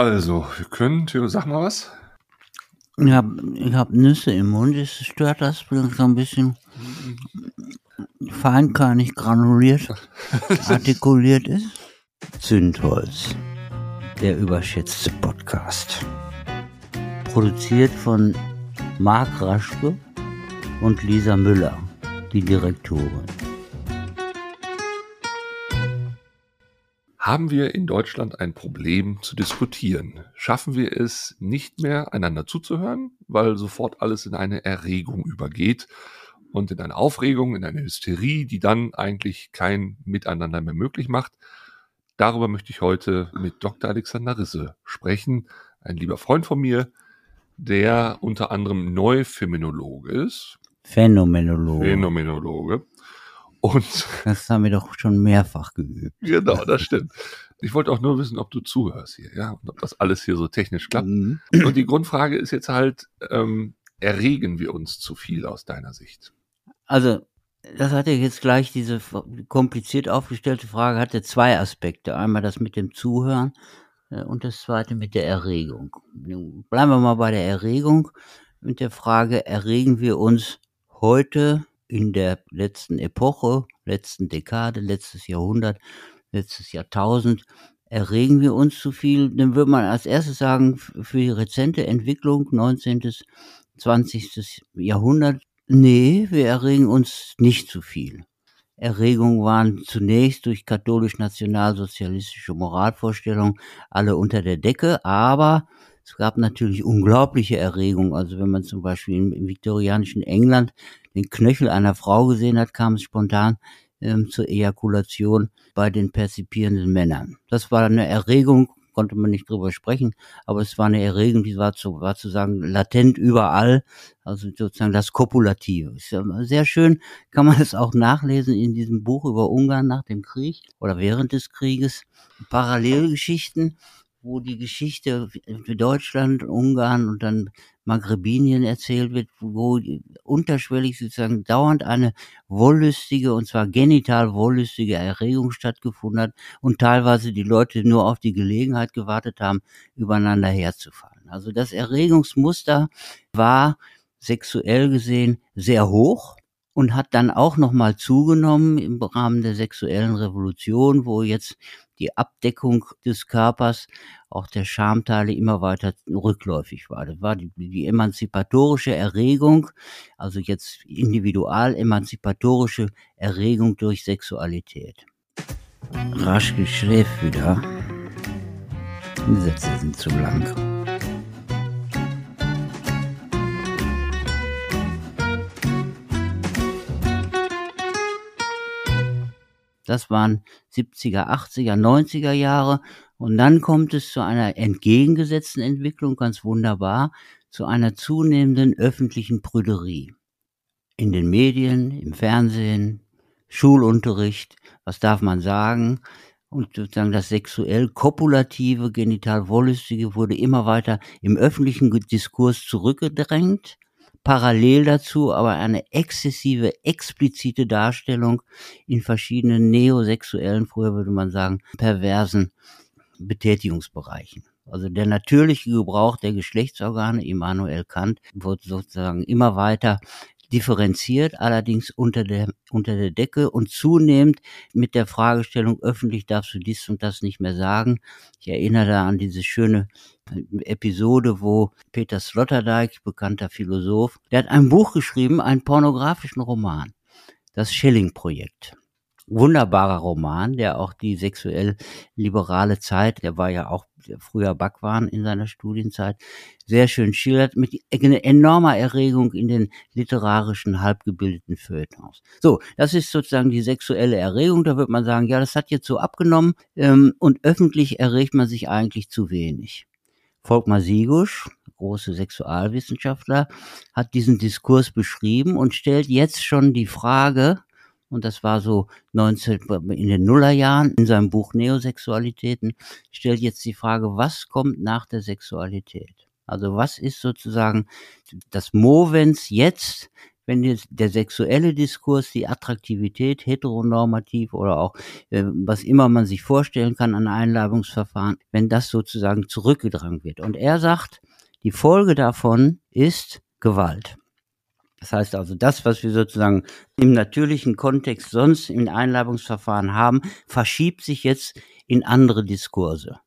Also, wir können, Theo, sag mal was. Ich habe ich hab Nüsse im Mund, es stört das, wenn so ein bisschen feinkörnig granuliert, artikuliert ist. Zündholz, der überschätzte Podcast. Produziert von Marc Raschke und Lisa Müller, die Direktorin. Haben wir in Deutschland ein Problem zu diskutieren? Schaffen wir es nicht mehr, einander zuzuhören, weil sofort alles in eine Erregung übergeht und in eine Aufregung, in eine Hysterie, die dann eigentlich kein Miteinander mehr möglich macht? Darüber möchte ich heute mit Dr. Alexander Risse sprechen, ein lieber Freund von mir, der unter anderem Neufeminologe ist. Phänomenologe. Phänomenologe. Und das haben wir doch schon mehrfach geübt. Genau, das stimmt. Ich wollte auch nur wissen, ob du zuhörst hier, ja, und ob das alles hier so technisch klappt. Mhm. Und die Grundfrage ist jetzt halt, ähm, erregen wir uns zu viel aus deiner Sicht? Also, das hatte jetzt gleich diese kompliziert aufgestellte Frage, hatte zwei Aspekte. Einmal das mit dem Zuhören äh, und das zweite mit der Erregung. Bleiben wir mal bei der Erregung mit der Frage, erregen wir uns heute in der letzten Epoche, letzten Dekade, letztes Jahrhundert, letztes Jahrtausend, erregen wir uns zu viel, dann würde man als erstes sagen, für die rezente Entwicklung 19., 20. Jahrhundert, nee, wir erregen uns nicht zu viel. Erregungen waren zunächst durch katholisch-nationalsozialistische Moralvorstellungen alle unter der Decke, aber es gab natürlich unglaubliche Erregungen. Also wenn man zum Beispiel im, viktorianischen England den Knöchel einer Frau gesehen hat, kam es spontan ähm, zur Ejakulation bei den perzipierenden Männern. Das war eine Erregung, konnte man nicht drüber sprechen, aber es war eine Erregung, die war zu, war zu sagen latent überall, also sozusagen das Kopulative. Sehr schön, kann man es auch nachlesen in diesem Buch über Ungarn nach dem Krieg oder während des Krieges. Parallelgeschichten wo die Geschichte für Deutschland, Ungarn und dann Maghrebinien erzählt wird, wo unterschwellig sozusagen dauernd eine wollüstige, und zwar genital wollüstige Erregung stattgefunden hat und teilweise die Leute nur auf die Gelegenheit gewartet haben, übereinander herzufallen. Also das Erregungsmuster war sexuell gesehen sehr hoch und hat dann auch nochmal zugenommen im Rahmen der sexuellen Revolution, wo jetzt die Abdeckung des Körpers, auch der Schamteile immer weiter rückläufig war. Das war die, die emanzipatorische Erregung, also jetzt individual emanzipatorische Erregung durch Sexualität. Rasch geschläft wieder. Die Sätze sind zu lang. Das waren 70er, 80er, 90er Jahre. Und dann kommt es zu einer entgegengesetzten Entwicklung, ganz wunderbar, zu einer zunehmenden öffentlichen Prüderie. In den Medien, im Fernsehen, Schulunterricht, was darf man sagen? Und sozusagen das sexuell kopulative, genital wollüstige wurde immer weiter im öffentlichen Diskurs zurückgedrängt parallel dazu aber eine exzessive, explizite Darstellung in verschiedenen neosexuellen, früher würde man sagen, perversen Betätigungsbereichen. Also der natürliche Gebrauch der Geschlechtsorgane, Immanuel Kant, wird sozusagen immer weiter differenziert, allerdings unter der, unter der Decke und zunehmend mit der Fragestellung, öffentlich darfst du dies und das nicht mehr sagen. Ich erinnere da an diese schöne Episode, wo Peter Sloterdijk, bekannter Philosoph, der hat ein Buch geschrieben, einen pornografischen Roman, das Schelling-Projekt wunderbarer Roman, der auch die sexuell liberale Zeit, der war ja auch früher Backwaren in seiner Studienzeit, sehr schön schildert, mit enormer Erregung in den literarischen, halbgebildeten Feuilletons. So, das ist sozusagen die sexuelle Erregung, da wird man sagen, ja, das hat jetzt so abgenommen ähm, und öffentlich erregt man sich eigentlich zu wenig. Volkmar Sigusch, große Sexualwissenschaftler, hat diesen Diskurs beschrieben und stellt jetzt schon die Frage, und das war so 19, in den Nullerjahren in seinem Buch Neosexualitäten, stellt jetzt die Frage, was kommt nach der Sexualität? Also was ist sozusagen das Movens jetzt wenn jetzt der sexuelle Diskurs, die Attraktivität, heteronormativ oder auch äh, was immer man sich vorstellen kann an Einladungsverfahren, wenn das sozusagen zurückgedrängt wird. Und er sagt, die Folge davon ist Gewalt. Das heißt also, das, was wir sozusagen im natürlichen Kontext sonst in Einladungsverfahren haben, verschiebt sich jetzt in andere Diskurse.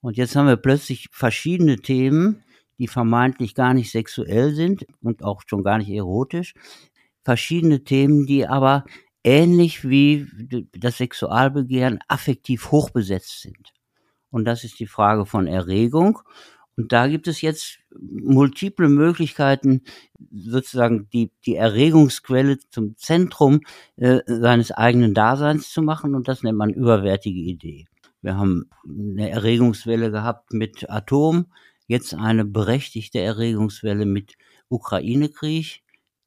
Und jetzt haben wir plötzlich verschiedene Themen, die vermeintlich gar nicht sexuell sind und auch schon gar nicht erotisch. Verschiedene Themen, die aber ähnlich wie das Sexualbegehren affektiv hochbesetzt sind. Und das ist die Frage von Erregung. Und da gibt es jetzt multiple Möglichkeiten, sozusagen die, die Erregungsquelle zum Zentrum äh, seines eigenen Daseins zu machen. Und das nennt man überwertige Idee. Wir haben eine Erregungswelle gehabt mit Atom, jetzt eine berechtigte Erregungswelle mit Ukraine-Krieg,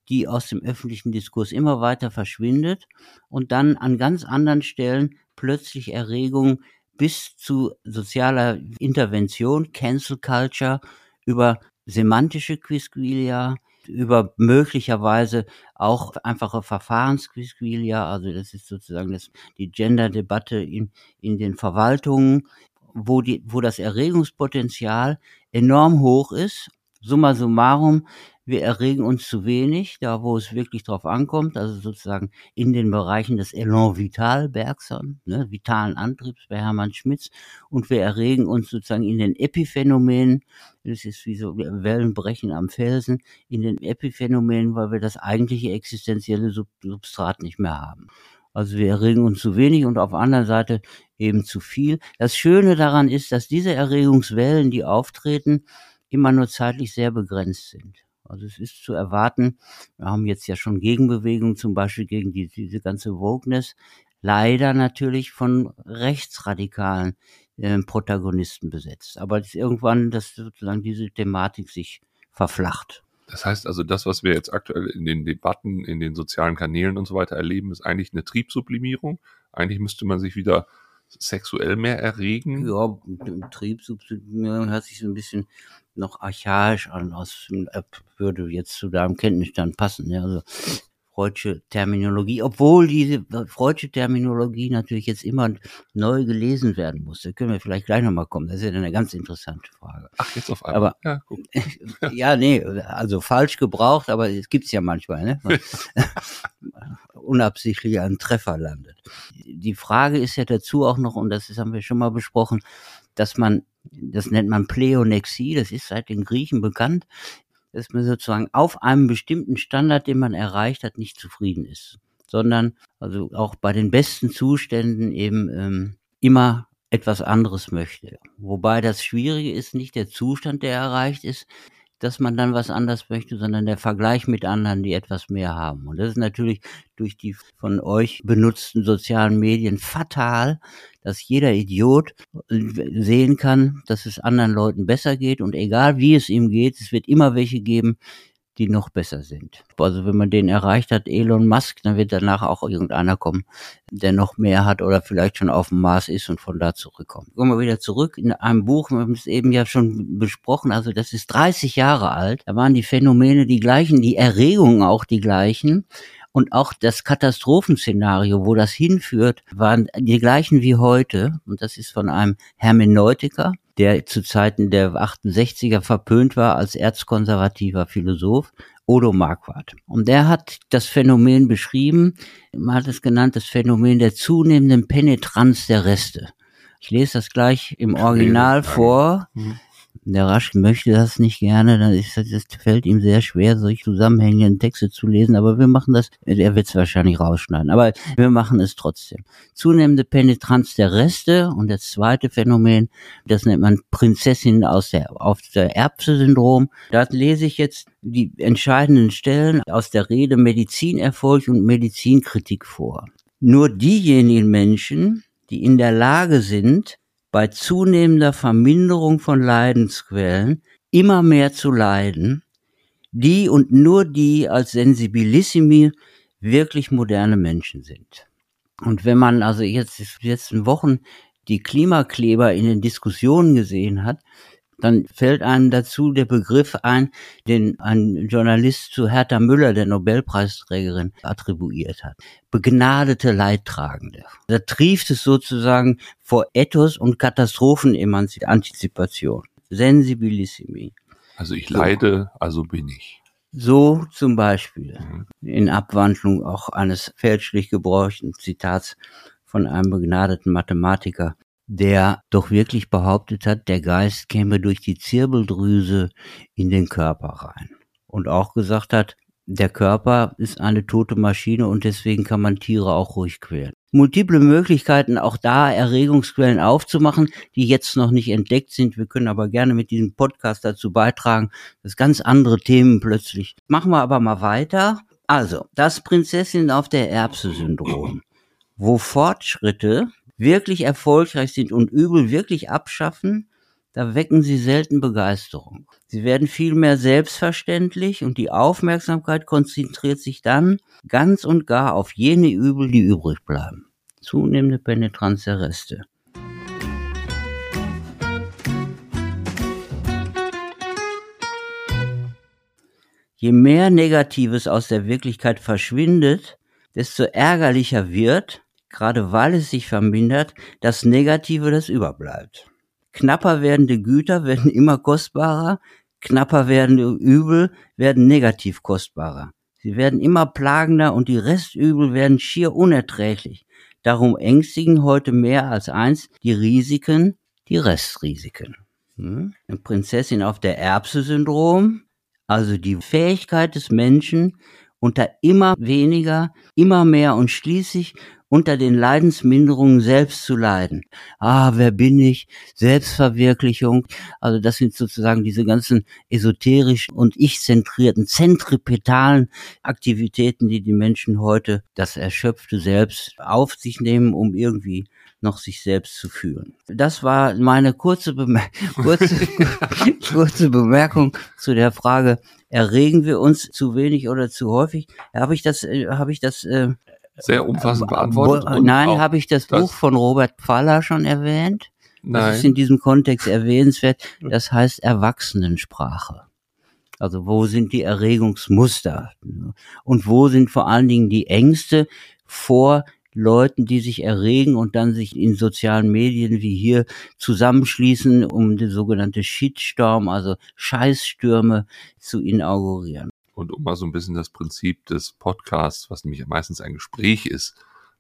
die aus dem öffentlichen Diskurs immer weiter verschwindet und dann an ganz anderen Stellen plötzlich Erregung bis zu sozialer Intervention, Cancel Culture, über semantische Quisquilia, über möglicherweise auch einfache Verfahrensquisquilia, also das ist sozusagen das, die Gender-Debatte in, in den Verwaltungen, wo, die, wo das Erregungspotenzial enorm hoch ist. Summa summarum, wir erregen uns zu wenig, da wo es wirklich drauf ankommt, also sozusagen in den Bereichen des Elan Vital Bergson, ne, vitalen Antriebs bei Hermann Schmitz, und wir erregen uns sozusagen in den Epiphänomenen, das ist wie so Wellenbrechen am Felsen, in den Epiphänomenen, weil wir das eigentliche existenzielle Substrat nicht mehr haben. Also wir erregen uns zu wenig und auf der anderen Seite eben zu viel. Das Schöne daran ist, dass diese Erregungswellen, die auftreten, immer nur zeitlich sehr begrenzt sind. Also es ist zu erwarten, wir haben jetzt ja schon Gegenbewegungen, zum Beispiel gegen die, diese ganze Wokeness, leider natürlich von rechtsradikalen äh, Protagonisten besetzt. Aber irgendwann, dass sozusagen diese Thematik sich verflacht. Das heißt also, das, was wir jetzt aktuell in den Debatten, in den sozialen Kanälen und so weiter erleben, ist eigentlich eine Triebsublimierung. Eigentlich müsste man sich wieder sexuell mehr erregen. Ja, Triebsublimierung hört sich so ein bisschen noch archaisch an, aus, würde jetzt zu deinem Kenntnisstand passen. Ja, also Freudsche Terminologie, obwohl diese Freudsche Terminologie natürlich jetzt immer neu gelesen werden muss. Da können wir vielleicht gleich nochmal kommen. Das ist ja eine ganz interessante Frage. Ach, jetzt auf einmal. Aber, ja, gut. ja, nee, also falsch gebraucht, aber es gibt's ja manchmal, ne? Unabsichtlich einen Treffer landet. Die Frage ist ja dazu auch noch, und das haben wir schon mal besprochen, dass man, das nennt man Pleonexie, das ist seit den Griechen bekannt, dass man sozusagen auf einem bestimmten Standard, den man erreicht hat, nicht zufrieden ist, sondern also auch bei den besten Zuständen eben ähm, immer etwas anderes möchte. Wobei das Schwierige ist nicht der Zustand, der erreicht ist, dass man dann was anders möchte, sondern der Vergleich mit anderen, die etwas mehr haben. Und das ist natürlich durch die von euch benutzten sozialen Medien fatal, dass jeder Idiot sehen kann, dass es anderen Leuten besser geht und egal wie es ihm geht, es wird immer welche geben, die noch besser sind. Also wenn man den erreicht hat, Elon Musk, dann wird danach auch irgendeiner kommen, der noch mehr hat oder vielleicht schon auf dem Mars ist und von da zurückkommt. Kommen wir wieder zurück in einem Buch, wir haben es eben ja schon besprochen, also das ist 30 Jahre alt, da waren die Phänomene die gleichen, die Erregungen auch die gleichen. Und auch das Katastrophenszenario, wo das hinführt, waren die gleichen wie heute. Und das ist von einem Hermeneutiker, der zu Zeiten der 68er verpönt war als erzkonservativer Philosoph, Odo Marquardt. Und der hat das Phänomen beschrieben, man hat es genannt, das Phänomen der zunehmenden Penetranz der Reste. Ich lese das gleich im Original vor. Mhm der Rasch möchte das nicht gerne, dann ist das, das fällt ihm sehr schwer, solche zusammenhängenden Texte zu lesen, aber wir machen das, er wird es wahrscheinlich rausschneiden, aber wir machen es trotzdem. Zunehmende Penetranz der Reste und das zweite Phänomen, das nennt man Prinzessin aus der, auf der Erbse-Syndrom. Da lese ich jetzt die entscheidenden Stellen aus der Rede Medizinerfolg und Medizinkritik vor. Nur diejenigen Menschen, die in der Lage sind, bei zunehmender Verminderung von Leidensquellen immer mehr zu leiden, die und nur die als Sensibilissimi wirklich moderne Menschen sind. Und wenn man also jetzt die letzten Wochen die Klimakleber in den Diskussionen gesehen hat, dann fällt einem dazu der Begriff ein, den ein Journalist zu Hertha Müller, der Nobelpreisträgerin, attribuiert hat. Begnadete Leidtragende. Da trieft es sozusagen vor Ethos und Katastrophenantizipation. Sensibilissimi. Also ich leide, also bin ich. So zum Beispiel mhm. in Abwandlung auch eines fälschlich gebräuchten Zitats von einem begnadeten Mathematiker der doch wirklich behauptet hat, der Geist käme durch die Zirbeldrüse in den Körper rein. Und auch gesagt hat, der Körper ist eine tote Maschine und deswegen kann man Tiere auch ruhig quälen. Multiple Möglichkeiten, auch da Erregungsquellen aufzumachen, die jetzt noch nicht entdeckt sind. Wir können aber gerne mit diesem Podcast dazu beitragen, dass ganz andere Themen plötzlich. Machen wir aber mal weiter. Also, das Prinzessin auf der Erbse-Syndrom, wo Fortschritte wirklich erfolgreich sind und Übel wirklich abschaffen, da wecken sie selten Begeisterung. Sie werden vielmehr selbstverständlich und die Aufmerksamkeit konzentriert sich dann ganz und gar auf jene Übel, die übrig bleiben. Zunehmende Penetranz der Reste. Je mehr Negatives aus der Wirklichkeit verschwindet, desto ärgerlicher wird, gerade weil es sich vermindert, das Negative, das überbleibt. Knapper werdende Güter werden immer kostbarer, knapper werdende Übel werden negativ kostbarer. Sie werden immer plagender und die Restübel werden schier unerträglich. Darum ängstigen heute mehr als eins die Risiken, die Restrisiken. Hm? Eine Prinzessin auf der Erbse-Syndrom, also die Fähigkeit des Menschen, unter immer weniger, immer mehr und schließlich unter den Leidensminderungen selbst zu leiden. Ah, wer bin ich? Selbstverwirklichung. Also das sind sozusagen diese ganzen esoterischen und ich-zentrierten, zentripetalen Aktivitäten, die die Menschen heute das erschöpfte Selbst auf sich nehmen, um irgendwie noch sich selbst zu fühlen. Das war meine kurze, Bemer kurze, kurze Bemerkung zu der Frage, erregen wir uns zu wenig oder zu häufig? Habe ich das, äh, habe ich das äh, sehr umfassend beantwortet. Nein, habe ich das, das Buch von Robert Pfaller schon erwähnt? Nein. Das ist in diesem Kontext erwähnenswert. Das heißt Erwachsenensprache. Also wo sind die Erregungsmuster? Und wo sind vor allen Dingen die Ängste vor Leuten, die sich erregen und dann sich in sozialen Medien wie hier zusammenschließen, um die sogenannte Shitstorm, also Scheißstürme zu inaugurieren und um mal so ein bisschen das Prinzip des Podcasts, was nämlich meistens ein Gespräch ist,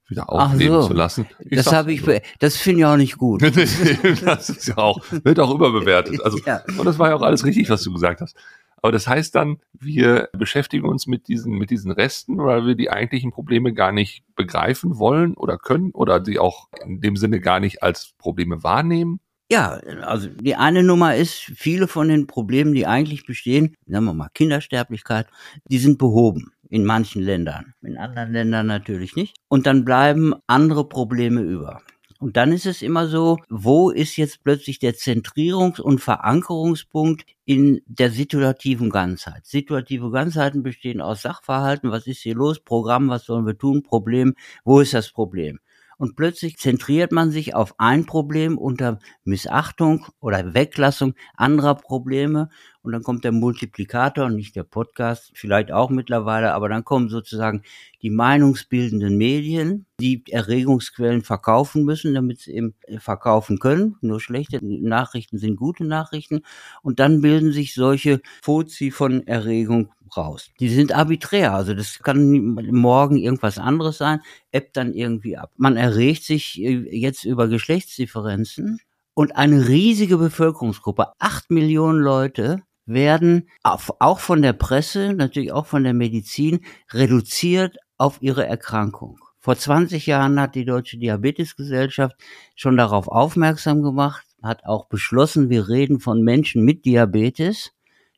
wieder aufleben so. zu lassen. Ich das habe ich, das finde ich auch nicht gut. das ist ja auch, wird auch überbewertet. Also, ja. und das war ja auch alles richtig, was du gesagt hast. Aber das heißt dann, wir beschäftigen uns mit diesen, mit diesen Resten, weil wir die eigentlichen Probleme gar nicht begreifen wollen oder können oder die auch in dem Sinne gar nicht als Probleme wahrnehmen. Ja, also die eine Nummer ist, viele von den Problemen, die eigentlich bestehen, sagen wir mal Kindersterblichkeit, die sind behoben in manchen Ländern, in anderen Ländern natürlich nicht. Und dann bleiben andere Probleme über. Und dann ist es immer so, wo ist jetzt plötzlich der Zentrierungs- und Verankerungspunkt in der situativen Ganzheit? Situative Ganzheiten bestehen aus Sachverhalten, was ist hier los, Programm, was sollen wir tun, Problem, wo ist das Problem? Und plötzlich zentriert man sich auf ein Problem unter Missachtung oder Weglassung anderer Probleme und dann kommt der Multiplikator, nicht der Podcast, vielleicht auch mittlerweile, aber dann kommen sozusagen die meinungsbildenden Medien, die Erregungsquellen verkaufen müssen, damit sie eben verkaufen können. Nur schlechte Nachrichten sind gute Nachrichten und dann bilden sich solche Fozi von Erregung raus. Die sind arbiträr, also das kann morgen irgendwas anderes sein, ebbt dann irgendwie ab. Man erregt sich äh, jetzt über Geschlechtsdifferenzen und eine riesige Bevölkerungsgruppe, acht Millionen Leute, werden auch von der Presse, natürlich auch von der Medizin, reduziert auf ihre Erkrankung. Vor 20 Jahren hat die Deutsche Diabetesgesellschaft schon darauf aufmerksam gemacht, hat auch beschlossen, wir reden von Menschen mit Diabetes,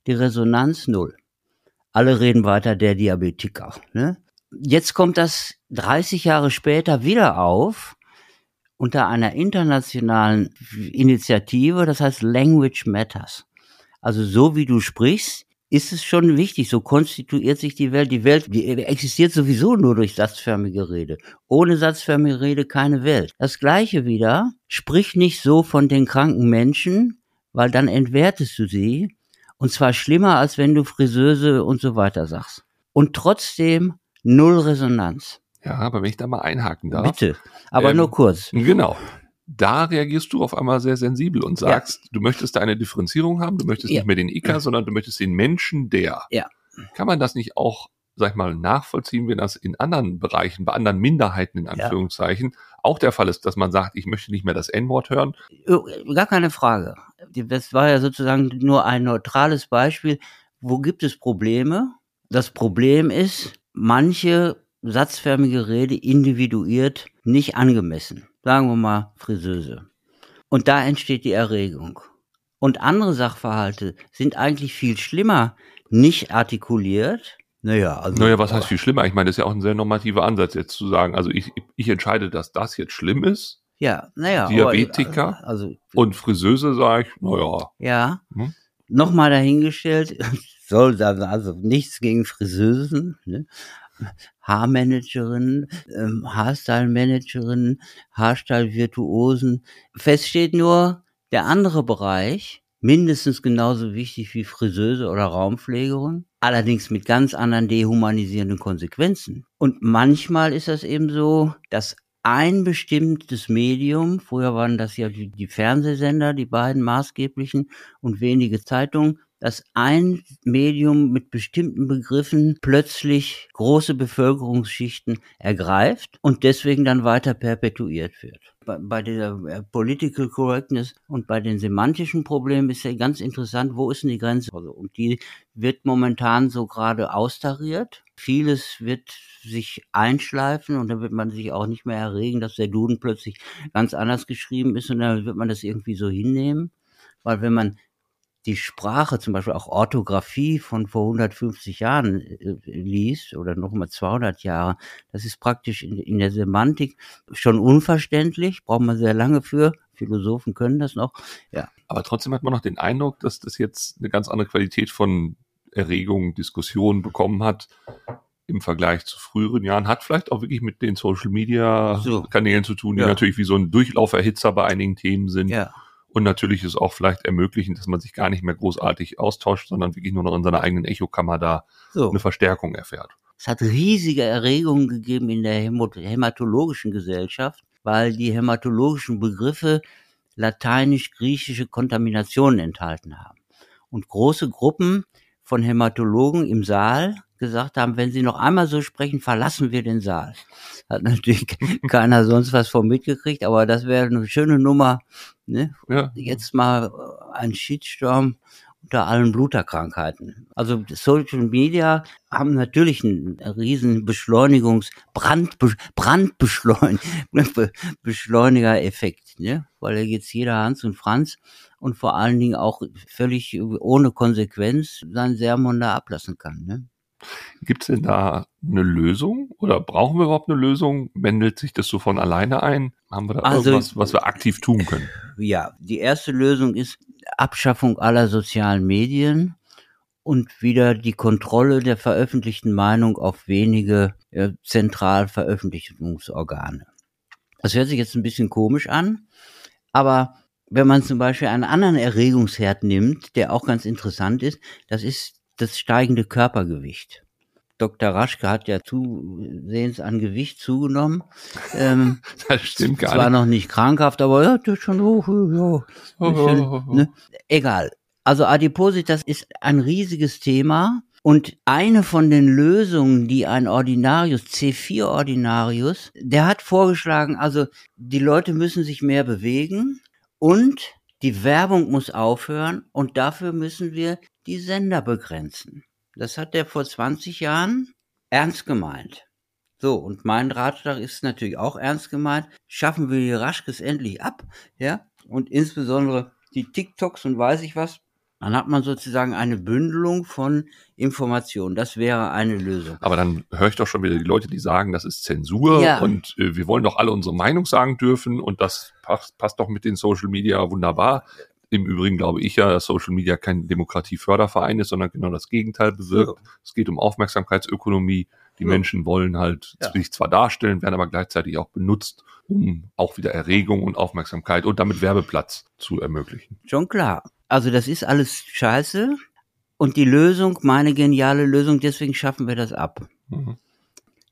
die Resonanz null. Alle reden weiter der Diabetiker. Ne? Jetzt kommt das 30 Jahre später wieder auf unter einer internationalen Initiative, das heißt Language Matters. Also so wie du sprichst, ist es schon wichtig. So konstituiert sich die Welt. Die Welt die existiert sowieso nur durch satzförmige Rede. Ohne satzförmige Rede keine Welt. Das gleiche wieder, sprich nicht so von den kranken Menschen, weil dann entwertest du sie und zwar schlimmer, als wenn du Friseuse und so weiter sagst. Und trotzdem null Resonanz. Ja, aber wenn ich da mal einhaken darf. Bitte, aber Ähm, nur kurz. Genau. Da reagierst du auf einmal sehr sensibel und sagst, du möchtest da eine Differenzierung haben, du möchtest Ja. nicht mehr den Ika, sondern du möchtest den Menschen der. Ja. Kann man das nicht auch, sag ich mal, nachvollziehen, wenn das in anderen Bereichen, bei anderen Minderheiten in Anführungszeichen, auch der Fall ist, dass man sagt, ich möchte nicht mehr das N-Wort hören? Gar keine Frage. Das war ja sozusagen nur ein neutrales Beispiel. Wo gibt es Probleme? Das Problem ist, manche satzförmige Rede individuiert nicht angemessen. Sagen wir mal Friseuse. Und da entsteht die Erregung. Und andere Sachverhalte sind eigentlich viel schlimmer, nicht artikuliert. Naja, also. Naja, was heißt viel schlimmer? Ich meine, das ist ja auch ein sehr normativer Ansatz, jetzt zu sagen, also ich, ich entscheide, dass das jetzt schlimm ist Ja, naja. Diabetiker? Aber, also, und Friseuse sage ich, naja, Ja. Hm? Nochmal dahingestellt, soll da also nichts gegen Friseusen, ne? Haarmanagerin, ähm, Haarstyle-Managerin, Haarstyle-Virtuosen. Fest steht nur, der andere Bereich, mindestens genauso wichtig wie Friseuse oder Raumpflegerin, allerdings mit ganz anderen dehumanisierenden Konsequenzen. Und manchmal ist das eben so, dass ein bestimmtes Medium, früher waren das ja die, die Fernsehsender, die beiden maßgeblichen und wenige Zeitungen, dass ein Medium mit bestimmten Begriffen plötzlich große Bevölkerungsschichten ergreift und deswegen dann weiter perpetuiert wird. Bei, bei der äh, Political Correctness und bei den semantischen Problemen ist ja ganz interessant, wo ist denn die Grenze? Also, und die wird momentan so gerade austariert. Vieles wird sich einschleifen und dann wird man sich auch nicht mehr erregen, dass der Duden plötzlich ganz anders geschrieben ist und dann wird man das irgendwie so hinnehmen. Weil wenn man die Sprache, zum Beispiel auch Orthographie von vor 150 Jahren äh, liest oder noch mal 200 Jahre, das ist praktisch in, in der Semantik schon unverständlich, braucht man sehr lange für. Philosophen können das noch. Ja, aber trotzdem hat man noch den Eindruck, dass das jetzt eine ganz andere Qualität von Erregung, Diskussion bekommen hat im Vergleich zu früheren Jahren, hat vielleicht auch wirklich mit den Social Media So. Kanälen zu tun, die Ja. natürlich wie so ein Durchlauferhitzer bei einigen Themen sind. ja, Und natürlich ist auch vielleicht ermöglichen, dass man sich gar nicht mehr großartig austauscht, sondern wirklich nur noch in seiner eigenen Echokammer da so. eine Verstärkung erfährt. Es hat riesige Erregungen gegeben in der hämatologischen Gesellschaft, weil die hämatologischen Begriffe lateinisch-griechische Kontaminationen enthalten haben. Und große Gruppen von Hämatologen im Saal gesagt haben, wenn sie noch einmal so sprechen, verlassen wir den Saal. Hat natürlich keiner sonst was von mitgekriegt, aber das wäre eine schöne Nummer. Ne? Ja, jetzt mal äh, ein Shitstorm unter allen Bluterkrankheiten. Also Social Media haben natürlich einen riesen Beschleunigungs Brand Brandbeschleun Be- Beschleuniger-Effekt, ne? Weil da jetzt jeder Hans und Franz und vor allen Dingen auch völlig ohne Konsequenz sein Sermon da ablassen kann, ne? Gibt es denn da eine Lösung oder brauchen wir überhaupt eine Lösung? Wendelt sich das so von alleine ein? Haben wir da Also- irgendwas, was wir aktiv tun können? Ja, die erste Lösung ist Abschaffung aller sozialen Medien und wieder die Kontrolle der veröffentlichten Meinung auf wenige äh, Zentralveröffentlichungsorgane. Das hört sich jetzt ein bisschen komisch an, aber wenn man zum Beispiel einen anderen Erregungsherd nimmt, der auch ganz interessant ist, das ist das steigende Körpergewicht. Dr. Raschke hat ja zusehends an Gewicht zugenommen. Ähm, Das stimmt gar zwar nicht. noch nicht krankhaft, aber ja, das ist schon hoch, ja. Bisschen, ne? Egal. Also Adipositas ist ein riesiges Thema und eine von den Lösungen, die ein Ordinarius, C4 Ordinarius, der hat vorgeschlagen, also die Leute müssen sich mehr bewegen und die Werbung muss aufhören und dafür müssen wir die Sender begrenzen. Das hat er vor 20 Jahren ernst gemeint. So, und mein Ratschlag ist natürlich auch ernst gemeint. Schaffen wir die Raschkes endlich ab, ja? Und insbesondere die TikToks und weiß ich was. Dann hat man sozusagen eine Bündelung von Informationen. Das wäre eine Lösung. Aber dann höre ich doch schon wieder die Leute, die sagen, das ist Zensur Ja. und äh, wir wollen doch alle unsere Meinung sagen dürfen und das passt, passt doch mit den Social Media wunderbar. Im Übrigen glaube ich ja, dass Social Media kein Demokratieförderverein ist, sondern genau das Gegenteil bewirkt. Es geht um Aufmerksamkeitsökonomie. Die Ja. Menschen wollen halt Ja. sich zwar darstellen, werden aber gleichzeitig auch benutzt, um auch wieder Erregung und Aufmerksamkeit und damit Werbeplatz zu ermöglichen. Schon klar. Also das ist alles scheiße. Und die Lösung, meine geniale Lösung, deswegen schaffen wir das ab. Mhm.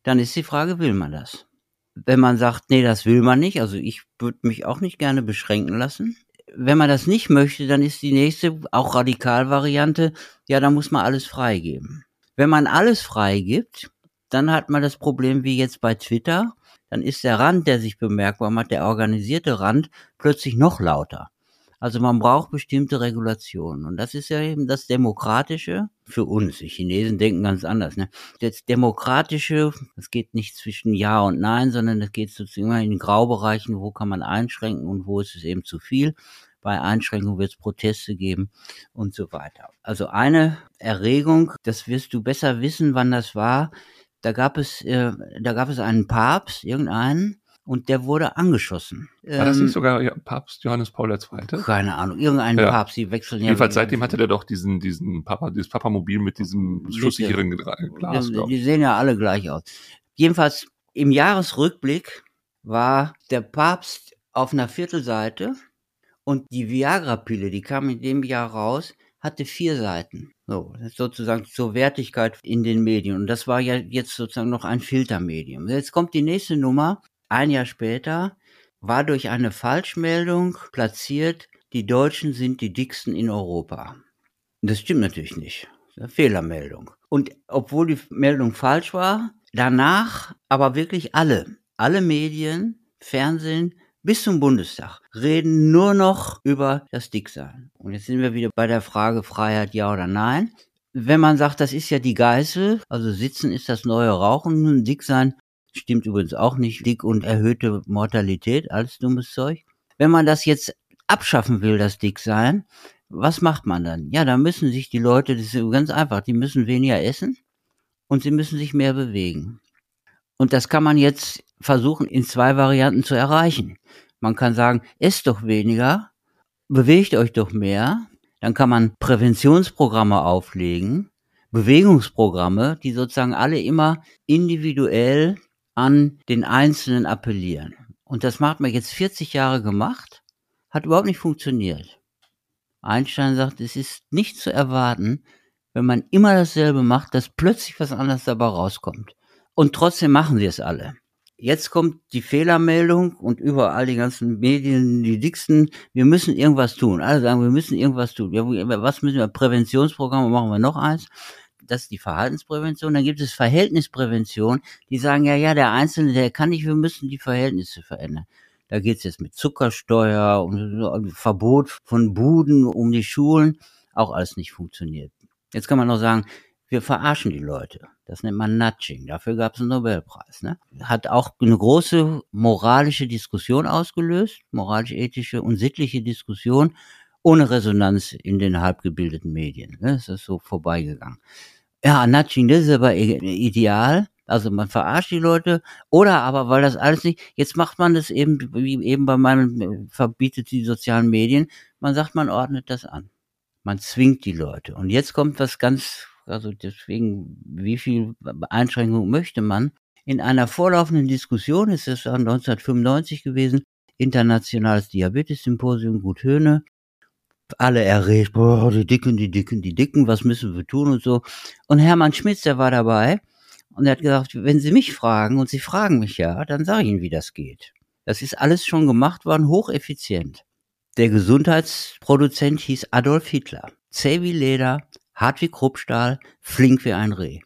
Dann ist die Frage, will man das? Wenn man sagt, nee, das will man nicht, also ich würde mich auch nicht gerne beschränken lassen. Wenn man das nicht möchte, dann ist die nächste, auch Radikalvariante, ja, dann muss man alles freigeben. Wenn man alles freigibt, dann hat man das Problem wie jetzt bei Twitter, dann ist der Rand, der sich bemerkbar macht, der organisierte Rand, plötzlich noch lauter. Also man braucht bestimmte Regulationen. Und das ist ja eben das Demokratische für uns. Die Chinesen denken ganz anders. Ne? Das Demokratische, es geht nicht zwischen Ja und Nein, sondern es geht sozusagen in Graubereichen, wo kann man einschränken und wo ist es eben zu viel. Bei Einschränkungen wird es Proteste geben und so weiter. Also eine Erregung, das wirst du besser wissen, wann das war. Da gab es, äh, da gab es einen Papst, irgendeinen, und der wurde angeschossen. War das nicht ähm, sogar Papst Johannes Paul II.? Keine Ahnung, irgendein ja. Papst, die wechseln ja. Jedenfalls seitdem hatte der doch diesen, diesen Papa, dieses Papamobil mit diesem schusssicheren Glas. Die, die sehen ja alle gleich aus. Jedenfalls im Jahresrückblick war der Papst auf einer Viertelseite und die Viagra-Pille, die kam in dem Jahr raus, hatte vier Seiten. So, sozusagen zur Wertigkeit in den Medien. Und das war ja jetzt sozusagen noch ein Filtermedium. Jetzt kommt die nächste Nummer. Ein Jahr später war durch eine Falschmeldung platziert, die Deutschen sind die dicksten in Europa. Das stimmt natürlich nicht. Fehlermeldung. Und obwohl die Meldung falsch war, danach aber wirklich alle, alle Medien, Fernsehen, bis zum Bundestag reden nur noch über das Dicksein. Und jetzt sind wir wieder bei der Frage Freiheit ja oder nein. Wenn man sagt, das ist ja die Geißel, also sitzen ist das neue Rauchen, Dicksein Stimmt übrigens auch nicht. Dick und erhöhte Mortalität, alles dummes Zeug. Wenn man das jetzt abschaffen will, das Dicksein, was macht man dann? Ja, da müssen sich die Leute, das ist ganz einfach, die müssen weniger essen und sie müssen sich mehr bewegen. Und das kann man jetzt versuchen, in zwei Varianten zu erreichen. Man kann sagen, esst doch weniger, bewegt euch doch mehr. Dann kann man Präventionsprogramme auflegen, Bewegungsprogramme, die sozusagen alle immer individuell an den Einzelnen appellieren. Und das hat man jetzt 40 Jahre gemacht, hat überhaupt nicht funktioniert. Einstein sagt, es ist nicht zu erwarten, wenn man immer dasselbe macht, dass plötzlich was anderes dabei rauskommt. Und trotzdem machen sie es alle. Jetzt kommt die Fehlermeldung und überall die ganzen Medien, die dicksten, wir müssen irgendwas tun. Alle sagen, wir müssen irgendwas tun. Was müssen wir? Präventionsprogramme machen wir noch eins das ist die Verhaltensprävention. Dann gibt es Verhältnisprävention, die sagen, ja, ja, der Einzelne, der kann nicht, wir müssen die Verhältnisse verändern. Da geht es jetzt mit Zuckersteuer und Verbot von Buden um die Schulen, auch alles nicht funktioniert. Jetzt kann man noch sagen, wir verarschen die Leute. Das nennt man Nudging. Dafür gab es einen Nobelpreis. Ne? Hat auch eine große moralische Diskussion ausgelöst, moralisch-ethische und sittliche Diskussion, ohne Resonanz in den halbgebildeten Medien. Ne? Das ist so vorbeigegangen. Ja, Nudging, das ist aber ideal. Also man verarscht die Leute oder aber, weil das alles nicht, jetzt macht man das eben, wie eben bei meinen, verbietet die sozialen Medien, man sagt, man ordnet das an. Man zwingt die Leute. Und jetzt kommt was ganz, also deswegen, wie viel Einschränkung möchte man? In einer vorlaufenden Diskussion, ist das 1995 gewesen, Internationales Diabetes-Symposium Gut Höhne, alle erregt, boah, die Dicken, die Dicken, die Dicken, was müssen wir tun und so. Und Hermann Schmitz, der war dabei und er hat gesagt, wenn Sie mich fragen, und Sie fragen mich ja, dann sage ich Ihnen, wie das geht. Das ist alles schon gemacht worden, hocheffizient. Der Gesundheitsproduzent hieß Adolf Hitler. Zäh wie Leder, hart wie Kruppstahl, flink wie ein Reh.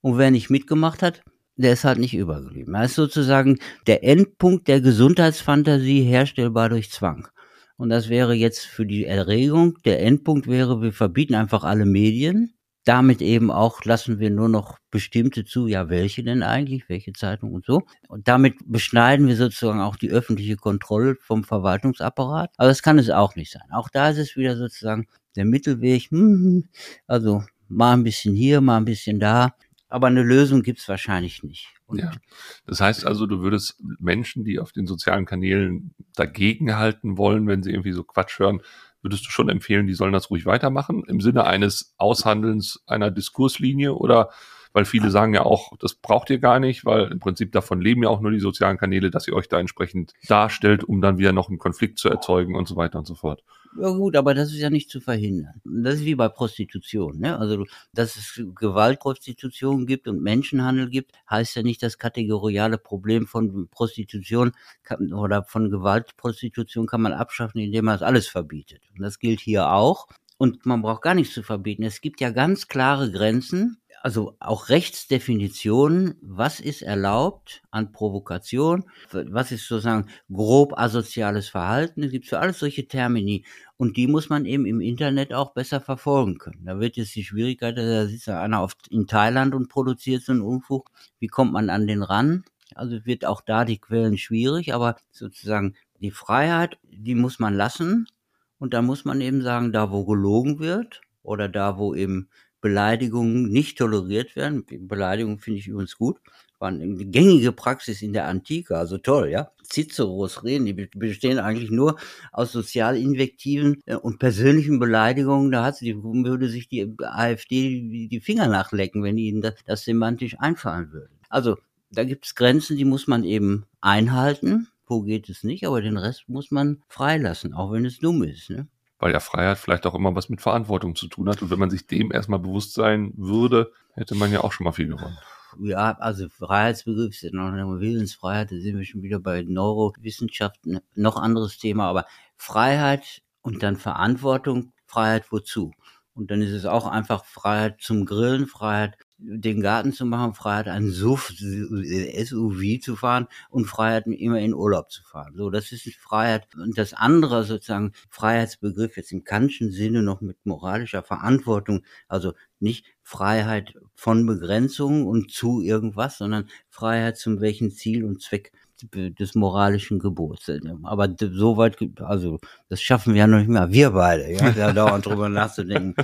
Und wer nicht mitgemacht hat, der ist halt nicht übergeblieben. Er ist sozusagen der Endpunkt der Gesundheitsfantasie herstellbar durch Zwang. Und das wäre jetzt für die Erregung, der Endpunkt wäre, wir verbieten einfach alle Medien. Damit eben auch lassen wir nur noch bestimmte zu, ja, welche denn eigentlich, welche Zeitung und so. Und damit beschneiden wir sozusagen auch die öffentliche Kontrolle vom Verwaltungsapparat. Aber das kann es auch nicht sein. Auch da ist es wieder sozusagen der Mittelweg, hm, also mal ein bisschen hier, mal ein bisschen da. Aber eine Lösung gibt's wahrscheinlich nicht. Und ja. Das heißt also, du würdest Menschen, die auf den sozialen Kanälen dagegenhalten wollen, wenn sie irgendwie so Quatsch hören, würdest du schon empfehlen, die sollen das ruhig weitermachen im Sinne eines Aushandelns einer Diskurslinie oder weil viele sagen ja auch, das braucht ihr gar nicht, weil im Prinzip davon leben ja auch nur die sozialen Kanäle, dass ihr euch da entsprechend darstellt, um dann wieder noch einen Konflikt zu erzeugen und so weiter und so fort. Ja gut, aber das ist ja nicht zu verhindern. Das ist wie bei Prostitution. Ne? Also, dass es Gewaltprostitution gibt und Menschenhandel gibt, heißt ja nicht, das kategoriale Problem von Prostitution kann, oder von Gewaltprostitution kann man abschaffen, indem man es alles verbietet. Und das gilt hier auch. Und man braucht gar nichts zu verbieten. Es gibt ja ganz klare Grenzen, also auch Rechtsdefinitionen, was ist erlaubt an Provokation, was ist sozusagen grob asoziales Verhalten. Es gibt für alles solche Termini. Und die muss man eben im Internet auch besser verfolgen können. Da wird jetzt die Schwierigkeit, da sitzt ja einer oft in Thailand und produziert so einen Unfug. Wie kommt man an den ran? Also wird auch da die Quellen schwierig, aber sozusagen die Freiheit, die muss man lassen. Und da muss man eben sagen, da wo gelogen wird oder da wo eben Beleidigungen nicht toleriert werden, Beleidigungen finde ich übrigens gut, waren eine gängige Praxis in der Antike, also toll, ja. Ciceros Reden, die bestehen eigentlich nur aus Sozialinvektiven äh, und persönlichen Beleidigungen. Da hat sie, würde sich die AfD die Finger nachlecken, wenn ihnen das, das semantisch einfallen würde. Also da gibt es Grenzen, die muss man eben einhalten. Wo geht es nicht, aber den Rest muss man freilassen, auch wenn es dumm ist. Ne? Weil ja Freiheit vielleicht auch immer was mit Verantwortung zu tun hat. Und wenn man sich dem erstmal bewusst sein würde, hätte man ja auch schon mal viel gewonnen. Ja, also Freiheitsbegriff ist ja noch eine Willensfreiheit, da sind wir schon wieder bei Neurowissenschaften, noch anderes Thema, aber Freiheit und dann Verantwortung, Freiheit wozu? Und dann ist es auch einfach Freiheit zum Grillen, Freiheit den Garten zu machen, Freiheit, einen SUV, SUV zu fahren und Freiheit, immer in Urlaub zu fahren. So, das ist Freiheit. Und das andere sozusagen, Freiheitsbegriff jetzt im kantischen Sinne noch mit moralischer Verantwortung, also nicht Freiheit von Begrenzungen und zu irgendwas, sondern Freiheit zum welchen Ziel und Zweck des moralischen Gebots. Aber soweit, also das schaffen wir ja noch nicht mehr, wir beide, ja, da dauernd drüber nachzudenken,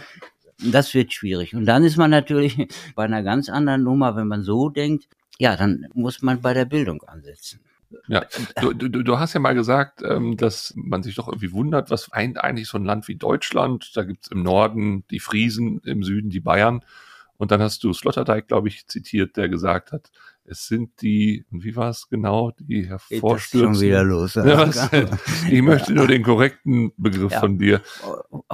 das wird schwierig. Und dann ist man natürlich bei einer ganz anderen Nummer, wenn man so denkt, ja, dann muss man bei der Bildung ansetzen. Ja, du, du, du hast ja mal gesagt, ähm, dass man sich doch irgendwie wundert, was eint eigentlich so ein Land wie Deutschland? Da gibt's im Norden die Friesen, im Süden die Bayern. Und dann hast du Sloterdijk, glaube ich, zitiert, der gesagt hat, es sind die, wie war es genau, die hervorstürzen. schon wieder los. Ja, ich möchte nur den korrekten Begriff ja. von dir.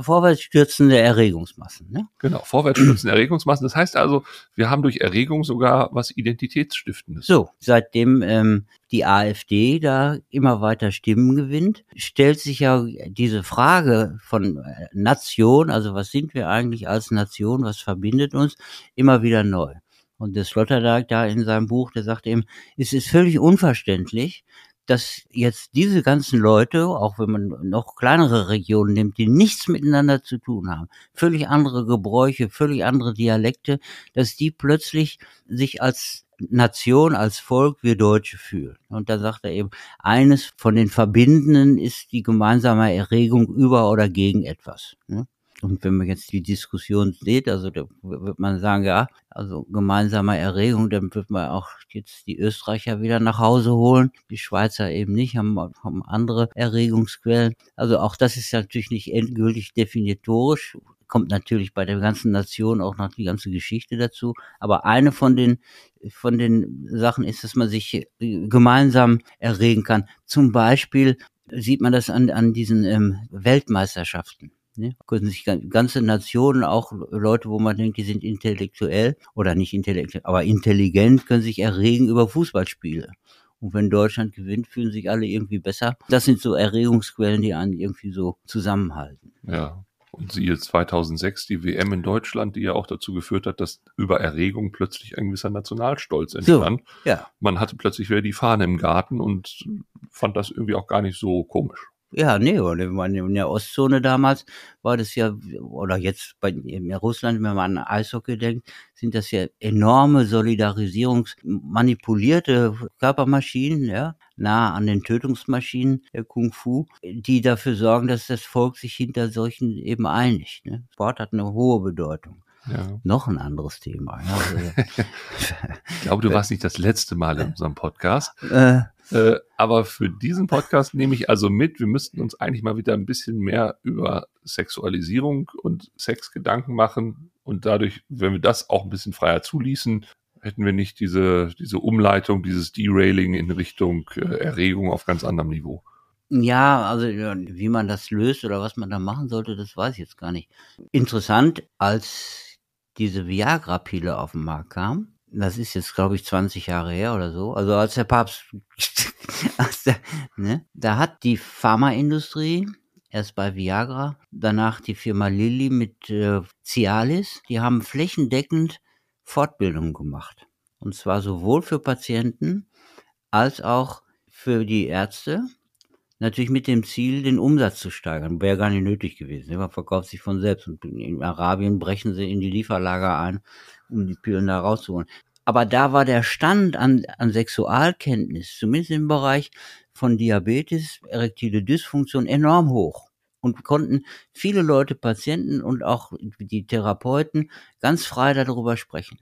Vorwärtsstürzende Erregungsmassen. Ne? Genau, vorwärtsstürzende Erregungsmassen. Das heißt also, wir haben durch Erregung sogar was Identitätsstiftendes. So, seitdem ähm, die AfD da immer weiter Stimmen gewinnt, stellt sich ja diese Frage von äh, Nation, also was sind wir eigentlich als Nation, was verbindet uns, immer wieder neu. Und der Sloterdijk da in seinem Buch, der sagt eben, es ist völlig unverständlich, dass jetzt diese ganzen Leute, auch wenn man noch kleinere Regionen nimmt, die nichts miteinander zu tun haben, völlig andere Gebräuche, völlig andere Dialekte, dass die plötzlich sich als Nation, als Volk, wir Deutsche fühlen. Und da sagt er eben, eines von den Verbindenden ist die gemeinsame Erregung über oder gegen etwas. Ne? Und wenn man jetzt die Diskussion sieht, also da wird man sagen, ja, also gemeinsame Erregung, dann wird man auch jetzt die Österreicher wieder nach Hause holen. Die Schweizer eben nicht, haben, haben andere Erregungsquellen. Also auch das ist natürlich nicht endgültig definitorisch kommt natürlich bei der ganzen Nation auch noch die ganze Geschichte dazu. Aber eine von den, von den Sachen ist, dass man sich gemeinsam erregen kann. Zum Beispiel sieht man das an, an diesen ähm, Weltmeisterschaften. Ne? Können sich ganze Nationen, auch Leute, wo man denkt, die sind intellektuell oder nicht intellektuell, aber intelligent, können sich erregen über Fußballspiele. Und wenn Deutschland gewinnt, fühlen sich alle irgendwie besser. Das sind so Erregungsquellen, die einen irgendwie so zusammenhalten. Ja. Und siehe 2006 die WM in Deutschland, die ja auch dazu geführt hat, dass über Erregung plötzlich ein gewisser Nationalstolz entstand. So, ja. Man hatte plötzlich wieder die Fahne im Garten und fand das irgendwie auch gar nicht so komisch. Ja, nee, in der Ostzone damals war das ja, oder jetzt bei in Russland, wenn man an Eishockey denkt, sind das ja enorme Solidarisierungsmanipulierte Körpermaschinen, ja, nah an den Tötungsmaschinen der Kung Fu, die dafür sorgen, dass das Volk sich hinter solchen eben einigt. Ne? Sport hat eine hohe Bedeutung. Ja. Noch ein anderes Thema. Also, ich glaube, du warst nicht das letzte Mal in unserem Podcast. Äh, äh, aber für diesen Podcast nehme ich also mit, wir müssten uns eigentlich mal wieder ein bisschen mehr über Sexualisierung und Sex Gedanken machen Und dadurch, wenn wir das auch ein bisschen freier zuließen, hätten wir nicht diese, diese Umleitung, dieses Derailing in Richtung äh, Erregung auf ganz anderem Niveau. Ja, also wie man das löst oder was man da machen sollte, das weiß ich jetzt gar nicht. Interessant, als diese Viagra-Pille auf den Markt kam, das ist jetzt, glaube ich, 20 Jahre her oder so, also als der Papst, als der, ne, da hat die Pharmaindustrie erst bei Viagra, danach die Firma Lilly mit äh, Cialis, die haben flächendeckend Fortbildungen gemacht. Und zwar sowohl für Patienten als auch für die Ärzte. Natürlich mit dem Ziel, den Umsatz zu steigern. Wäre gar nicht nötig gewesen. Man verkauft sich von selbst. Und in Arabien brechen sie in die Lieferlager ein, um die Pillen da rauszuholen. Aber da war der Stand an, an Sexualkenntnis, zumindest im Bereich von Diabetes, erektile Dysfunktion, enorm hoch und konnten viele Leute, Patienten und auch die Therapeuten ganz frei darüber sprechen.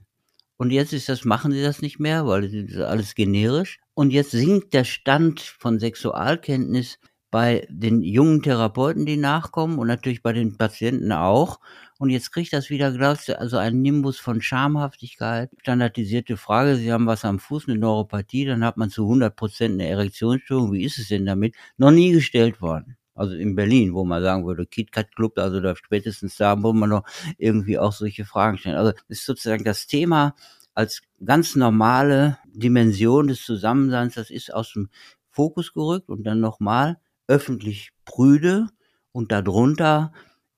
Und jetzt ist das, machen sie das nicht mehr, weil es ist alles generisch. Und jetzt sinkt der Stand von Sexualkenntnis bei den jungen Therapeuten, die nachkommen und natürlich bei den Patienten auch. Und jetzt kriegt das wieder, glaubst du, also einen Nimbus von Schamhaftigkeit, standardisierte Frage, Sie haben was am Fuß, eine Neuropathie, dann hat man zu 100 Prozent eine Erektionsstörung. Wie ist es denn damit? Noch nie gestellt worden also in Berlin, wo man sagen würde, KitKat Club, also da spätestens da, wo man noch irgendwie auch solche Fragen stellen. Also ist sozusagen das Thema als ganz normale Dimension des Zusammenseins, das ist aus dem Fokus gerückt und dann nochmal öffentlich prüde und darunter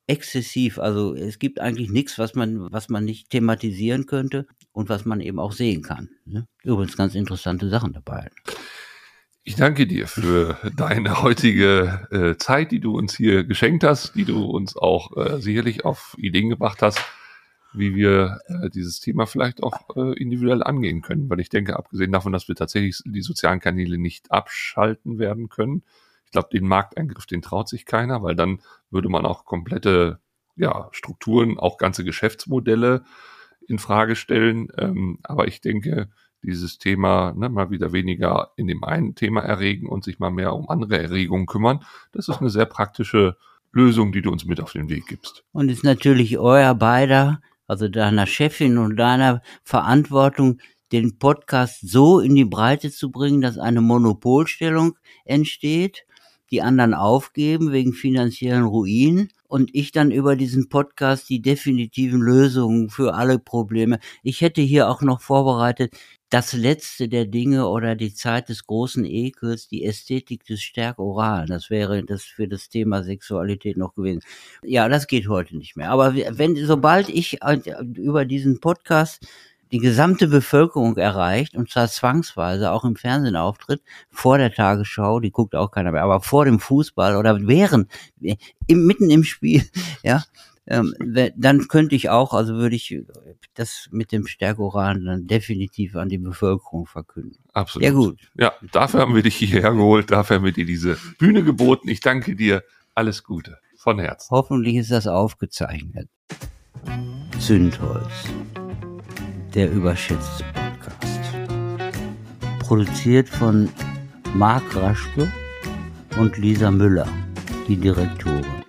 exzessiv. Also es gibt eigentlich nichts, was man, was man nicht thematisieren könnte und was man eben auch sehen kann. Ne? Übrigens ganz interessante Sachen dabei. Ich danke dir für deine heutige äh, Zeit, die du uns hier geschenkt hast, die du uns auch äh, sicherlich auf Ideen gebracht hast, wie wir äh, dieses Thema vielleicht auch äh, individuell angehen können. Weil ich denke, abgesehen davon, dass wir tatsächlich die sozialen Kanäle nicht abschalten werden können, ich glaube, den Markteingriff, den traut sich keiner, weil dann würde man auch komplette ja, Strukturen, auch ganze Geschäftsmodelle in Frage stellen. Ähm, aber ich denke, dieses Thema ne, mal wieder weniger in dem einen Thema erregen und sich mal mehr um andere Erregungen kümmern. Das ist eine sehr praktische Lösung, die du uns mit auf den Weg gibst. Und ist natürlich euer beider, also deiner Chefin und deiner Verantwortung, den Podcast so in die Breite zu bringen, dass eine Monopolstellung entsteht, die anderen aufgeben wegen finanziellen Ruinen und ich dann über diesen Podcast die definitiven Lösungen für alle Probleme. Ich hätte hier auch noch vorbereitet, das Letzte der Dinge oder die Zeit des großen Ekels, die Ästhetik des Stärkoralen. Das wäre das für das Thema Sexualität noch gewesen. Ja, das geht heute nicht mehr. Aber wenn, sobald ich über diesen Podcast die gesamte Bevölkerung erreicht und zwar zwangsweise auch im Fernsehen auftritt, vor der Tagesschau, die guckt auch keiner mehr, aber vor dem Fußball oder während, im, mitten im Spiel, ja, ähm, dann könnte ich auch, also würde ich das mit dem Stärkoran dann definitiv an die Bevölkerung verkünden. Absolut. Ja, gut. Ja, dafür haben wir dich hierher geholt, dafür haben wir dir diese Bühne geboten. Ich danke dir. Alles Gute. Von Herzen. Hoffentlich ist das aufgezeichnet. Zündholz. Der überschätzte Podcast. Produziert von Marc Raschke und Lisa Müller, die Direktorin.